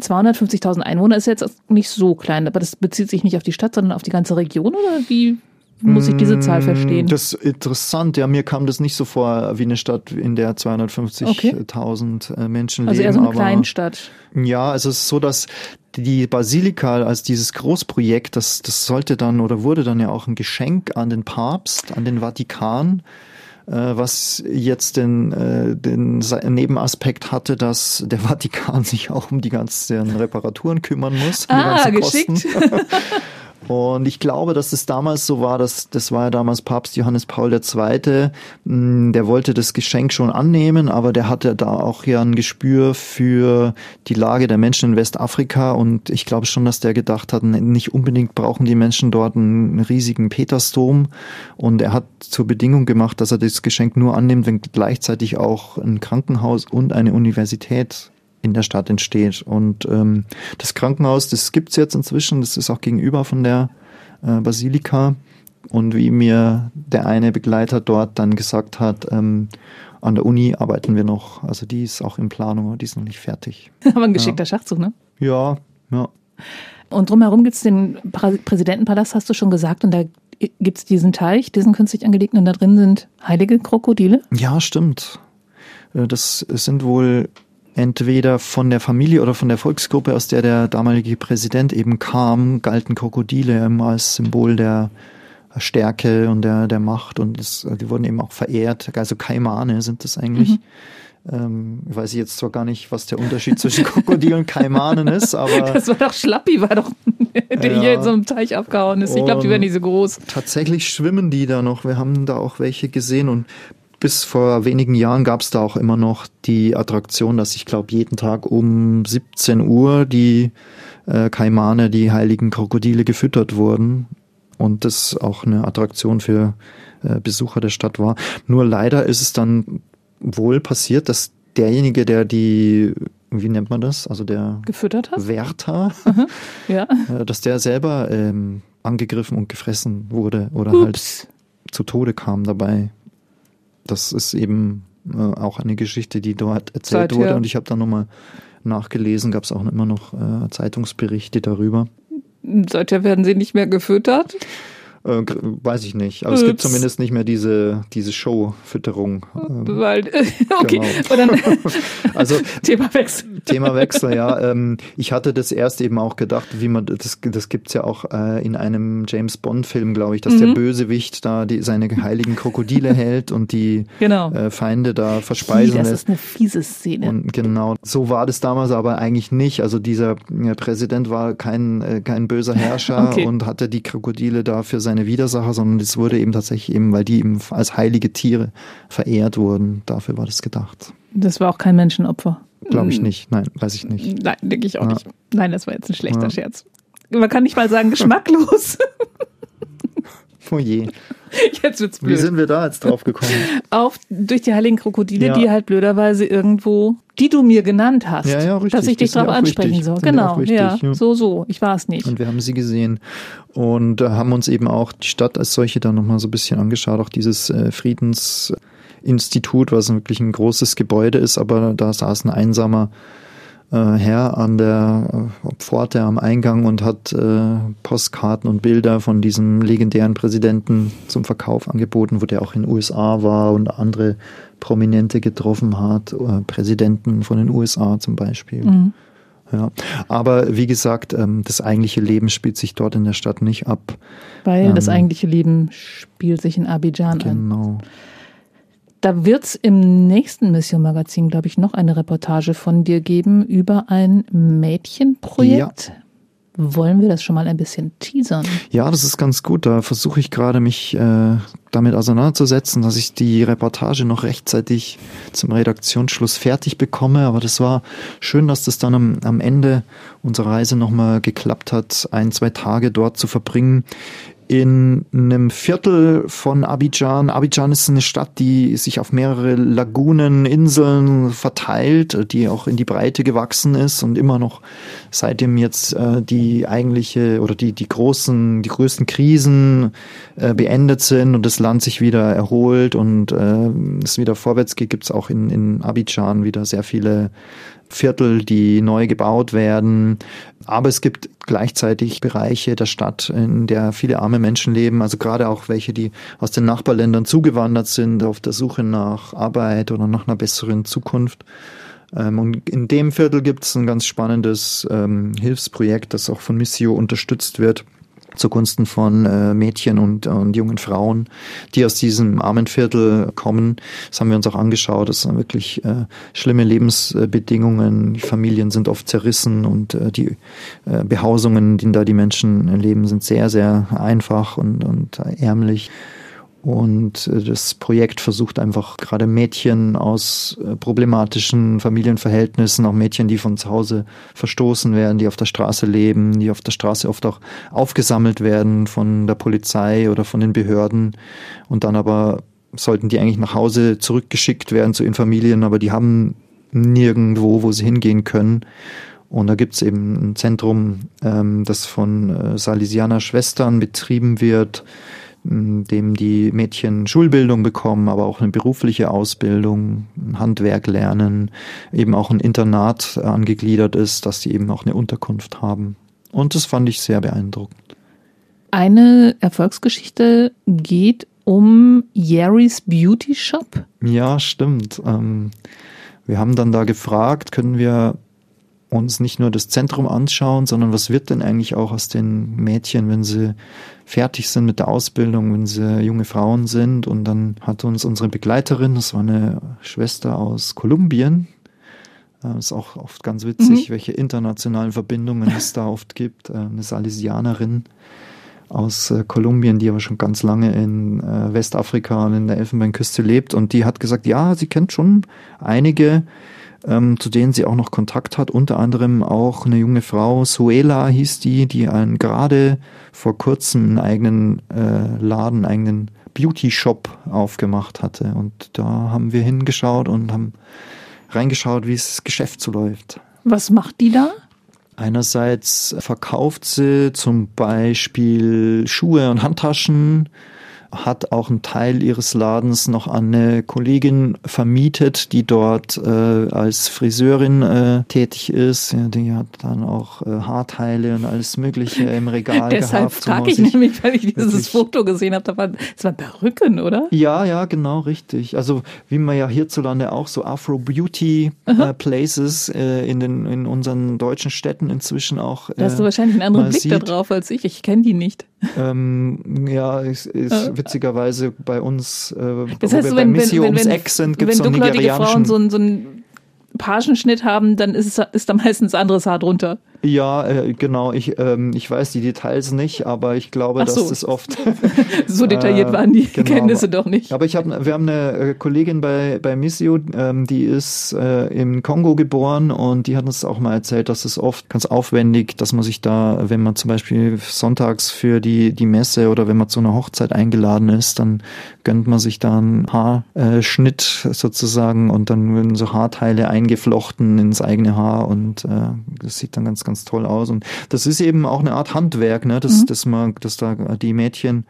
250.000 Einwohner ist jetzt nicht so klein, aber das bezieht sich nicht auf die Stadt, sondern auf die ganze Region oder wie muss ich diese Zahl verstehen? Mm, Das ist interessant. Ja, mir kam das nicht so vor wie eine Stadt, in der 250.000 äh, Menschen also leben. eher so eine aber Kleinstadt. Ja, also es ist so, dass die Basilika als dieses Großprojekt, das, das sollte dann oder wurde dann ja auch ein Geschenk an den Papst, an den Vatikan, äh, was jetzt den, äh, den Nebenaspekt hatte, dass der Vatikan sich auch um die ganzen Reparaturen kümmern muss. um die Ah, geschickt. Und ich glaube, dass es damals so war, dass das war ja damals Papst Johannes Paul II. mh, Der wollte das Geschenk schon annehmen, aber der hatte da auch ja ein Gespür für die Lage der Menschen in Westafrika und ich glaube schon, dass der gedacht hat, nicht unbedingt brauchen die Menschen dort einen riesigen Petersdom und er hat zur Bedingung gemacht, dass er das Geschenk nur annimmt, wenn gleichzeitig auch ein Krankenhaus und eine Universität in der Stadt entsteht. Und ähm, das Krankenhaus, das gibt's jetzt inzwischen, das ist auch gegenüber von der äh, Basilika. Und wie mir der eine Begleiter dort dann gesagt hat, ähm, an der Uni arbeiten wir noch. Also die ist auch in Planung, aber die ist noch nicht fertig. Aber ein geschickter Schachzug, ne? Ja, ja. Und drumherum gibt's den Prä- Präsidentenpalast, hast du schon gesagt, und da gibt's diesen Teich, diesen künstlich angelegten, und da drin sind heilige Krokodile. Ja, stimmt. Äh, Das sind wohl entweder von der Familie oder von der Volksgruppe, aus der der damalige Präsident eben kam, galten Krokodile eben als Symbol der Stärke und der, der Macht und es, die wurden eben auch verehrt. Also Kaimane sind das eigentlich. Ähm, ich weiß jetzt zwar gar nicht, was der Unterschied zwischen Krokodil und Kaimanen ist, aber Das war doch Schlappi, war doch, der Ja. hier in so einem Teich abgehauen ist. Ich glaube, die werden nicht so groß. tatsächlich schwimmen die da noch. Wir haben da auch welche gesehen und bis vor wenigen Jahren gab es da auch immer noch die Attraktion, dass ich glaube jeden Tag um 17 Uhr die äh, Kaimane, die heiligen Krokodile gefüttert wurden und das auch eine Attraktion für äh, Besucher der Stadt war. Nur leider ist es dann wohl passiert, dass derjenige, der die, wie nennt man das, also der Gefüttert hast? Wärter, Ja. äh, dass der selber ähm, angegriffen und gefressen wurde oder halt Ups. zu Tode kam dabei. Das ist eben äh, auch eine Geschichte, die dort erzählt Seither- wurde und ich habe da nochmal nachgelesen, gab es auch immer noch äh, Zeitungsberichte darüber. Seither werden sie nicht mehr gefüttert. Äh, weiß ich nicht, aber es gibt Ups. zumindest nicht mehr diese, diese Show-Fütterung. Ähm, Weil, okay, Genau. dann also Themawechsel. Themawechsel, ja. Ähm, ich hatte das erst eben auch gedacht, wie man das, das gibt's ja auch äh, in einem James Bond-Film, glaube ich, dass der Mhm. Bösewicht da die, seine heiligen Krokodile hält und die Genau. äh, Feinde da verspeisen das ist eine fiese Szene. Und genau, so war das damals aber eigentlich nicht. Also dieser äh, Präsident war kein, äh, kein böser Herrscher Okay. und hatte die Krokodile da für seine Widersacher, sondern es wurde eben tatsächlich eben, weil die eben als heilige Tiere verehrt wurden. Dafür war das gedacht. Das war auch kein Menschenopfer. Glaube ich nicht. Nein, weiß ich nicht. Nein, denke ich auch Ja. nicht. Nein, das war jetzt ein schlechter Ja. Scherz. Man kann nicht mal sagen geschmacklos. Oh je. Jetzt wird's Wie blöd. sind wir da jetzt drauf gekommen? Auf durch die heiligen Krokodile, Ja. die halt blöderweise irgendwo, die du mir genannt hast, Ja, ja, richtig. dass ich dich auch ansprechen wichtig. soll. Sind Genau, wichtig, ja, so so. Ich war es nicht. Und wir haben sie gesehen und äh, haben uns eben auch die Stadt als solche dann nochmal so ein bisschen angeschaut. Auch dieses äh, Friedensinstitut, was wirklich ein großes Gebäude ist, aber da saß ein einsamer Herr an der äh, Pforte am Eingang und hat äh, Postkarten und Bilder von diesem legendären Präsidenten zum Verkauf angeboten, wo der auch in den USA war und andere Prominente getroffen hat, äh, Präsidenten von den USA zum Beispiel. Mhm. Ja, aber wie gesagt, ähm, das eigentliche Leben spielt sich dort in der Stadt nicht ab. Weil das Ähm, eigentliche Leben spielt sich in Abidjan an. Genau. Da wird's im nächsten Mission Magazin, glaube ich, noch eine Reportage von dir geben über ein Mädchenprojekt. Wollen wir das schon mal ein bisschen teasern? Ja, das ist ganz gut. Da versuche ich gerade mich äh, damit auseinanderzusetzen, dass ich die Reportage noch rechtzeitig zum Redaktionsschluss fertig bekomme. Aber das war schön, dass das dann am, am Ende unserer Reise nochmal geklappt hat, ein, zwei Tage dort zu verbringen. In einem Viertel von Abidjan. Abidjan ist eine Stadt, die sich auf mehrere Lagunen, Inseln verteilt, die auch in die Breite gewachsen ist und immer noch seitdem jetzt äh, die eigentliche oder die, die großen, die größten Krisen äh, beendet sind und das Land sich wieder erholt und äh, es wieder vorwärts geht, gibt es auch in, in Abidjan wieder sehr viele Viertel, die neu gebaut werden. Aber es gibt gleichzeitig Bereiche der Stadt, in der viele arme Menschen leben, also gerade auch welche, die aus den Nachbarländern zugewandert sind, auf der Suche nach Arbeit oder nach einer besseren Zukunft. Ähm, und in dem Viertel gibt es ein ganz spannendes ähm, Hilfsprojekt, das auch von Missio unterstützt wird zugunsten von äh, Mädchen und, und jungen Frauen, die aus diesem armen Viertel kommen. Das haben wir uns auch angeschaut. Das sind wirklich äh, schlimme Lebensbedingungen. Die Familien sind oft zerrissen und äh, die äh, Behausungen, in da die Menschen leben, sind sehr, sehr einfach und, und ärmlich. Und äh, das Projekt versucht einfach gerade Mädchen aus äh, problematischen Familienverhältnissen, auch Mädchen, die von zu Hause verstoßen werden, die auf der Straße leben, die auf der Straße oft auch aufgesammelt werden von der Polizei oder von den Behörden und dann aber sollten die eigentlich nach Hause zurückgeschickt werden zu ihren Familien, aber die haben nirgendwo, wo sie hingehen können. Und da gibt's eben ein Zentrum, ähm, das von äh, Salesianer Schwestern betrieben wird, dem die Mädchen Schulbildung bekommen, aber auch eine berufliche Ausbildung, ein Handwerk lernen, eben auch ein Internat angegliedert ist, dass sie eben auch eine Unterkunft haben. Und das fand ich sehr beeindruckend. Eine Erfolgsgeschichte geht um Jerry's Beauty Shop. Ja, stimmt. Ähm, wir haben dann da gefragt, können wir uns nicht nur das Zentrum anschauen, sondern was wird denn eigentlich auch aus den Mädchen, wenn sie fertig sind mit der Ausbildung, wenn sie junge Frauen sind. Und dann hat uns unsere Begleiterin, das war eine Schwester aus Kolumbien, das ist auch oft ganz witzig, mhm. welche internationalen Verbindungen es da oft gibt. Äh, eine Salesianerin aus äh, Kolumbien, die aber schon ganz lange in äh, Westafrika und in der Elfenbeinküste lebt. Und die hat gesagt, ja, sie kennt schon einige ähm, zu denen sie auch noch Kontakt hat. Unter anderem auch eine junge Frau, Suela hieß die, die einen gerade vor kurzem einen eigenen äh, Laden, einen eigenen Beauty-Shop aufgemacht hatte. Und da haben wir hingeschaut und haben reingeschaut, wie das Geschäft so läuft. Was macht die da? Einerseits verkauft sie zum Beispiel Schuhe und Handtaschen, hat auch einen Teil ihres Ladens noch an eine Kollegin vermietet, die dort äh, als Friseurin äh, tätig ist. Ja, die hat dann auch äh, Haarteile und alles Mögliche im Regal Deshalb gehabt. frage ich nämlich, weil ich dieses Foto gesehen habe, da war, das war Perücken, oder? Ja, ja, genau, richtig. Also wie man ja hierzulande auch so Afro-Beauty-Places äh, in, den, in unseren deutschen Städten inzwischen auch Da hast du äh, wahrscheinlich einen anderen Blick sieht. darauf als ich. Ich kenne die nicht. Ähm, ja, ist, ist witzigerweise bei uns, äh, das heißt, wo wir wenn, bei Missio wenn, wenn, ums Eck sind, gibt es so nigerianischen... Frauen so, so einen Pagenschnitt haben, dann ist, es, ist da meistens anderes Haar drunter. Ja, äh, genau. Ich, ähm, ich weiß die Details nicht, aber ich glaube, so. dass das oft. so detailliert äh, waren die genau, Kenntnisse doch nicht. Aber ich habe, wir haben eine äh, Kollegin bei, bei Missio, ähm, die ist äh, im Kongo geboren und die hat uns auch mal erzählt, dass es oft ganz aufwendig, dass man sich da, wenn man zum Beispiel sonntags für die, die Messe oder wenn man zu einer Hochzeit eingeladen ist, dann gönnt man sich da einen Haarschnitt sozusagen und dann werden so Haarteile eingeflochten ins eigene Haar und äh, das sieht dann ganz, ganz ganz toll aus. Und das ist eben auch eine Art Handwerk, ne? dass, mhm. dass, man, dass da die Mädchen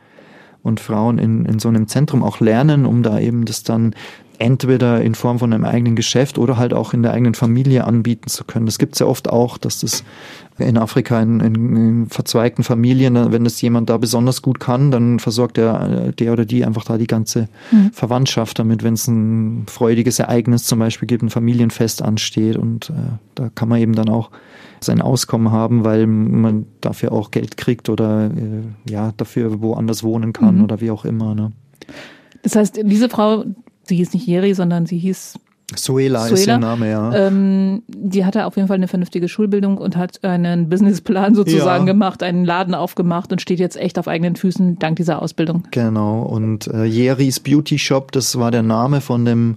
und Frauen in, in so einem Zentrum auch lernen, um da eben das dann entweder in Form von einem eigenen Geschäft oder halt auch in der eigenen Familie anbieten zu können. Das gibt es ja oft auch, dass das in Afrika in, in, verzweigten Familien, wenn das jemand da besonders gut kann, dann versorgt der, der oder die einfach da die ganze mhm. Verwandtschaft damit, wenn es ein freudiges Ereignis zum Beispiel gibt, ein Familienfest ansteht und äh, da kann man eben dann auch sein Auskommen haben, weil man dafür auch Geld kriegt oder äh, ja, dafür woanders wohnen kann mhm. oder wie auch immer. Ne? Das heißt, diese Frau, sie hieß nicht Jeri, sondern sie hieß Suela, ist Suela, ihr Name, ja. Ähm, die hatte auf jeden Fall eine vernünftige Schulbildung und hat einen Businessplan sozusagen Ja. gemacht, einen Laden aufgemacht und steht jetzt echt auf eigenen Füßen dank dieser Ausbildung. Genau, und äh, Jeris Beauty Shop, das war der Name von dem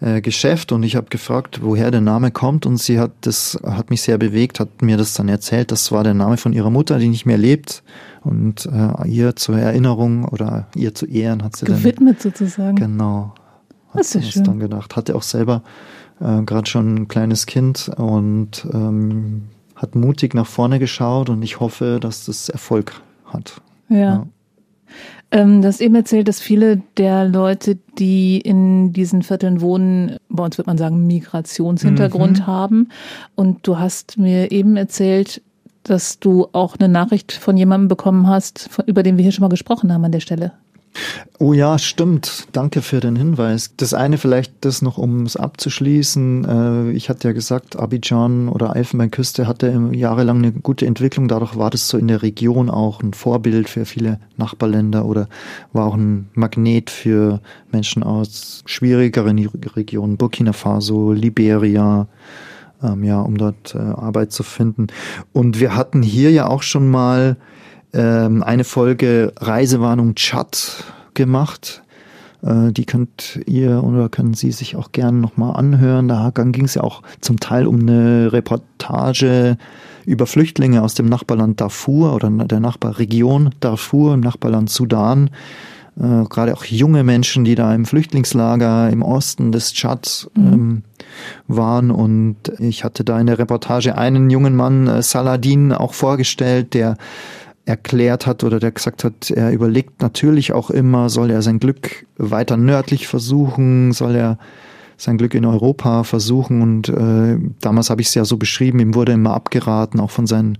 äh, Geschäft und ich habe gefragt, woher der Name kommt und sie hat das hat mich sehr bewegt, hat mir das dann erzählt, das war der Name von ihrer Mutter, die nicht mehr lebt und äh, ihr zur Erinnerung oder ihr zu Ehren hat sie dann Gewidmet sozusagen. genau hat Das ist schön. dann gedacht, hatte auch selber äh, gerade schon ein kleines Kind und ähm, hat mutig nach vorne geschaut und ich hoffe, dass das Erfolg hat. Ja. Ja. Ähm, du hast eben erzählt, dass viele der Leute, die in diesen Vierteln wohnen, bei uns würde man sagen, Migrationshintergrund Mhm. haben. Und du hast mir eben erzählt, dass du auch eine Nachricht von jemandem bekommen hast, von, über den wir hier schon mal gesprochen haben an der Stelle. Oh ja, stimmt. Danke für den Hinweis. Das eine vielleicht das noch, um es abzuschließen. Äh, Ich hatte ja gesagt, Abidjan oder Elfenbeinküste hatte jahrelang eine gute Entwicklung. Dadurch war das so in der Region auch ein Vorbild für viele Nachbarländer oder war auch ein Magnet für Menschen aus schwierigeren Regionen, Burkina Faso, Liberia, ähm, ja, um dort äh, Arbeit zu finden. Und wir hatten hier ja auch schon mal ähm, eine Folge Reisewarnung Chat gemacht. Äh, die könnt ihr oder können Sie sich auch gerne nochmal anhören. Da ging es ja auch zum Teil um eine Reportage über Flüchtlinge aus dem Nachbarland Darfur oder der Nachbarregion Darfur im Nachbarland Sudan. Äh, gerade auch junge Menschen, die da im Flüchtlingslager im Osten des Tschad ähm, waren. Und ich hatte da in der Reportage einen jungen Mann, äh, Saladin, auch vorgestellt, der erklärt hat oder der gesagt hat, er überlegt natürlich auch immer, soll er sein Glück weiter nördlich versuchen, soll er sein Glück in Europa versuchen und äh, damals habe ich es ja so beschrieben, ihm wurde immer abgeraten, auch von seinen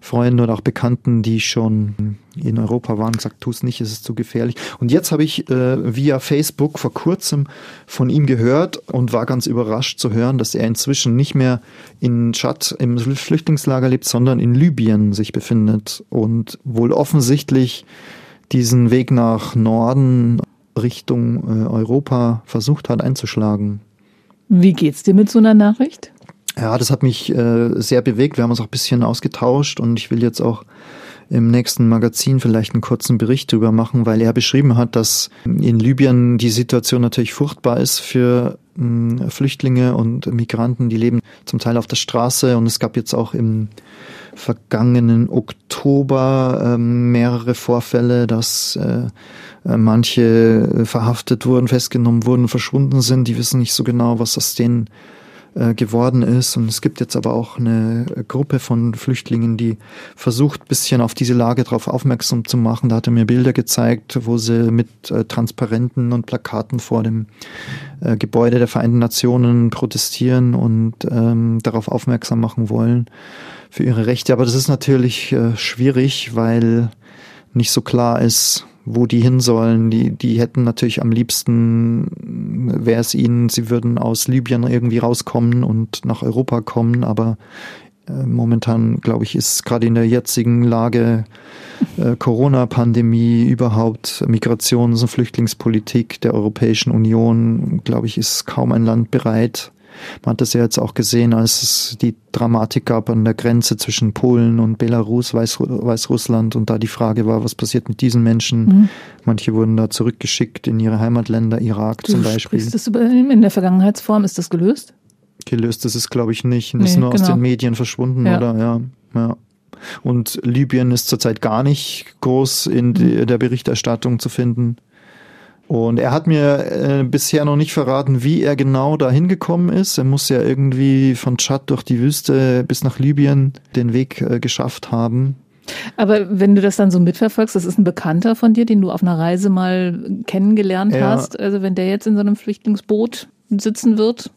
Freunden oder auch Bekannten, die schon in Europa waren, gesagt, tu es nicht, es ist zu gefährlich. Und jetzt habe ich äh, via Facebook vor kurzem von ihm gehört und war ganz überrascht zu hören, dass er inzwischen nicht mehr in Tschad im Flüchtlingslager lebt, sondern in Libyen sich befindet und wohl offensichtlich diesen Weg nach Norden Richtung äh, Europa versucht hat einzuschlagen. Wie geht's dir mit so einer Nachricht? Ja, das hat mich äh, sehr bewegt. Wir haben uns auch ein bisschen ausgetauscht und ich will jetzt auch im nächsten Magazin vielleicht einen kurzen Bericht darüber machen, weil er beschrieben hat, dass in Libyen die Situation natürlich furchtbar ist für mh, Flüchtlinge und Migranten, die leben zum Teil auf der Straße und es gab jetzt auch im vergangenen Oktober ähm, mehrere Vorfälle, dass äh, äh, manche äh, verhaftet wurden, festgenommen wurden, verschwunden sind. Die wissen nicht so genau, was aus denen äh, geworden ist. Und es gibt jetzt aber auch eine äh, Gruppe von Flüchtlingen, die versucht, bisschen auf diese Lage darauf aufmerksam zu machen. Da hat er mir Bilder gezeigt, wo sie mit äh, Transparenten und Plakaten vor dem äh, Gebäude der Vereinten Nationen protestieren und ähm, darauf aufmerksam machen wollen für ihre Rechte. Aber das ist natürlich äh, schwierig, weil nicht so klar ist, wo die hin sollen. Die, die hätten natürlich am liebsten, wäre es ihnen, sie würden aus Libyen irgendwie rauskommen und nach Europa kommen, aber äh, momentan, glaube ich, ist gerade in der jetzigen Lage äh, Corona-Pandemie, überhaupt Migrations- und Flüchtlingspolitik der Europäischen Union, glaube ich, ist kaum ein Land bereit. Man hat das ja jetzt auch gesehen, als es die Dramatik gab an der Grenze zwischen Polen und Belarus, Weißru Weißrussland und da die Frage war, was passiert mit diesen Menschen? Mhm. Manche wurden da zurückgeschickt in ihre Heimatländer, Irak Du zum Beispiel. das über, in der Vergangenheitsform, ist das gelöst? Gelöst ist es, glaube ich, nicht. Nee, ist nur aus genau. den Medien verschwunden, Ja. oder? Ja, ja. Und Libyen ist zurzeit gar nicht groß in die, der Berichterstattung zu finden. Und er hat mir äh, bisher noch nicht verraten, wie er genau da hingekommen ist. Er muss ja irgendwie von Tschad durch die Wüste bis nach Libyen den Weg äh, geschafft haben. Aber wenn du das dann so mitverfolgst, das ist ein Bekannter von dir, den du auf einer Reise mal kennengelernt Ja. hast. Also wenn der jetzt in so einem Flüchtlingsboot sitzen wird,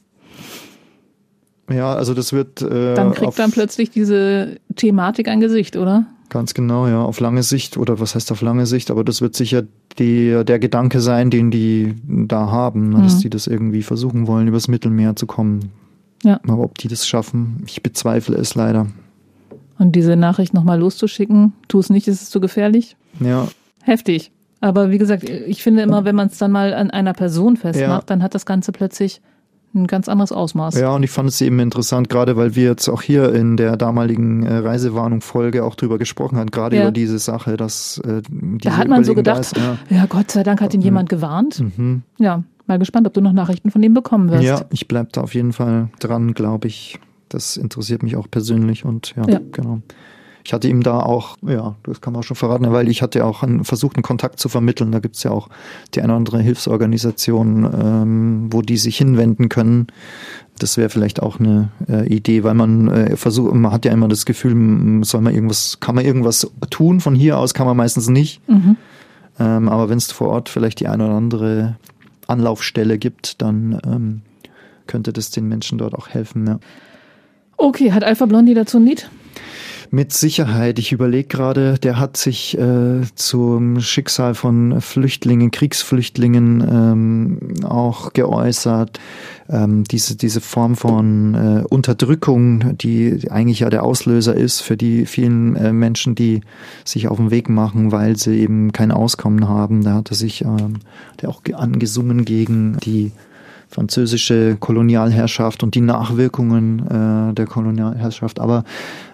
Ja, also das wird äh, dann kriegt dann plötzlich diese Thematik ein Gesicht, oder? Ganz genau, ja, auf lange Sicht oder was heißt auf lange Sicht, aber das wird sicher die, der Gedanke sein, den die da haben, ne, dass Mhm. die das irgendwie versuchen wollen, übers Mittelmeer zu kommen. Ja. Aber ob die das schaffen, ich bezweifle es leider. Und diese Nachricht nochmal loszuschicken, tu es nicht, es ist zu gefährlich. Ja, Heftig. Aber wie gesagt, ich finde immer, wenn man es dann mal an einer Person festmacht, Ja. dann hat das Ganze plötzlich ein ganz anderes Ausmaß. Ja, und ich fand es eben interessant, gerade weil wir jetzt auch hier in der damaligen äh, Reisewarnung-Folge auch drüber gesprochen haben, gerade Ja. über diese Sache, dass äh, diese Da hat man so gedacht, ist, ja. ja. Gott sei Dank hat ihn jemand gewarnt. Mhm. Ja, mal gespannt, ob du noch Nachrichten von ihm bekommen wirst. Ja, ich bleib da auf jeden Fall dran, glaube ich. Das interessiert mich auch persönlich und ja, Ja. genau. Ich hatte ihm da auch, ja, das kann man auch schon verraten, weil ich hatte auch einen, versucht, einen Kontakt zu vermitteln. Da gibt's ja auch die eine oder andere Hilfsorganisation, ähm, wo die sich hinwenden können. Das wäre vielleicht auch eine äh, Idee, weil man äh, versucht, man hat ja immer das Gefühl, soll man irgendwas, kann man irgendwas tun von hier aus, kann man meistens nicht. Mhm. Ähm, aber wenn es vor Ort vielleicht die eine oder andere Anlaufstelle gibt, dann ähm, könnte das den Menschen dort auch helfen. Ja. Okay, hat Alpha Blondie dazu ein Lied? Mit Sicherheit. Ich überlege gerade, der hat sich äh, zum Schicksal von Flüchtlingen, Kriegsflüchtlingen ähm, auch geäußert. Ähm, diese, diese Form von äh, Unterdrückung, die eigentlich ja der Auslöser ist für die vielen äh, Menschen, die sich auf den Weg machen, weil sie eben kein Auskommen haben. Da hat er sich ähm, der auch ge- angesungen gegen die französische Kolonialherrschaft und die Nachwirkungen äh, der Kolonialherrschaft. Aber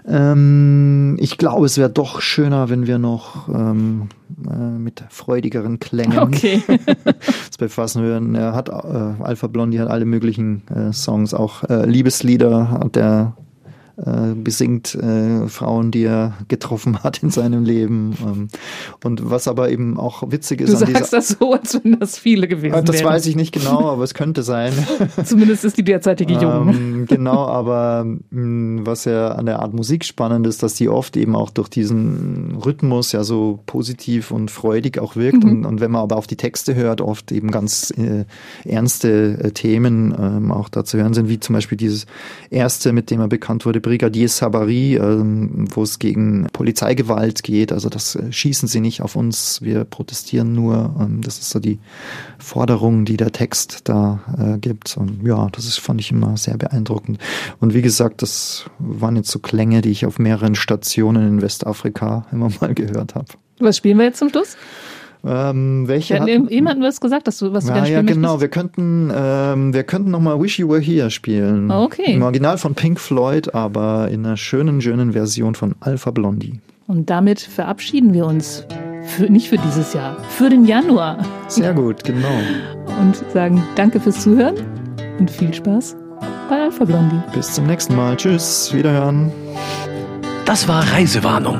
ähm, ich glaube, es wäre doch schöner, wenn wir noch ähm, äh, mit freudigeren Klängen Okay. uns befassen würden. Er hat äh, Alpha Blondie hat alle möglichen äh, Songs, auch äh, Liebeslieder hat er äh, besingt äh, Frauen, die er getroffen hat in seinem Leben. Ähm, und was aber eben auch witzig ist Du an dieser sagst das so, als wenn das viele gewesen das wären. weiß ich nicht genau, aber es könnte sein. Zumindest ist die derzeitige Jung. Ähm, genau, aber mh, was ja an der Art Musik spannend ist, dass die oft eben auch durch diesen Rhythmus ja so positiv und freudig auch wirkt. Mhm. Und, und wenn man aber auf die Texte hört, oft eben ganz äh, ernste äh, Themen ähm, auch da zu hören sind, wie zum Beispiel dieses erste, mit dem er bekannt wurde, Brigadier Sabari, ähm, wo es gegen Polizeigewalt geht. Also das äh, schießen sie nicht auf uns, wir protestieren nur. Ähm, das ist so die Forderung, die der Text da äh, gibt. Und ja, das ist, fand ich immer sehr beeindruckend. Und wie gesagt, das waren jetzt so Klänge, die ich auf mehreren Stationen in Westafrika immer mal gehört habe. Was spielen wir jetzt zum Schluss? Ähm, welche Ja, hat, hatten wir es gesagt, dass du was du ja, gerne ja, genau. möchtest. Wir könnten, ähm, wir könnten noch mal Wish You Were Here spielen. Okay. Im Original von Pink Floyd, aber in einer schönen, schönen Version von Alpha Blondie. Und damit verabschieden wir uns. Für, nicht für dieses Jahr, für den Januar. Sehr gut, genau. Und sagen Danke fürs Zuhören und viel Spaß bei Alpha Blondie. Bis zum nächsten Mal. Tschüss, wiederhören. Das war Reisewarnung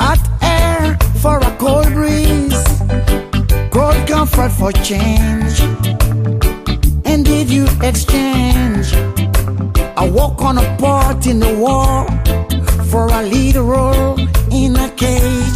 Hot air for a cold breeze, cold comfort for change. And did you exchange a walk on a part in the war for a lead role in a cage?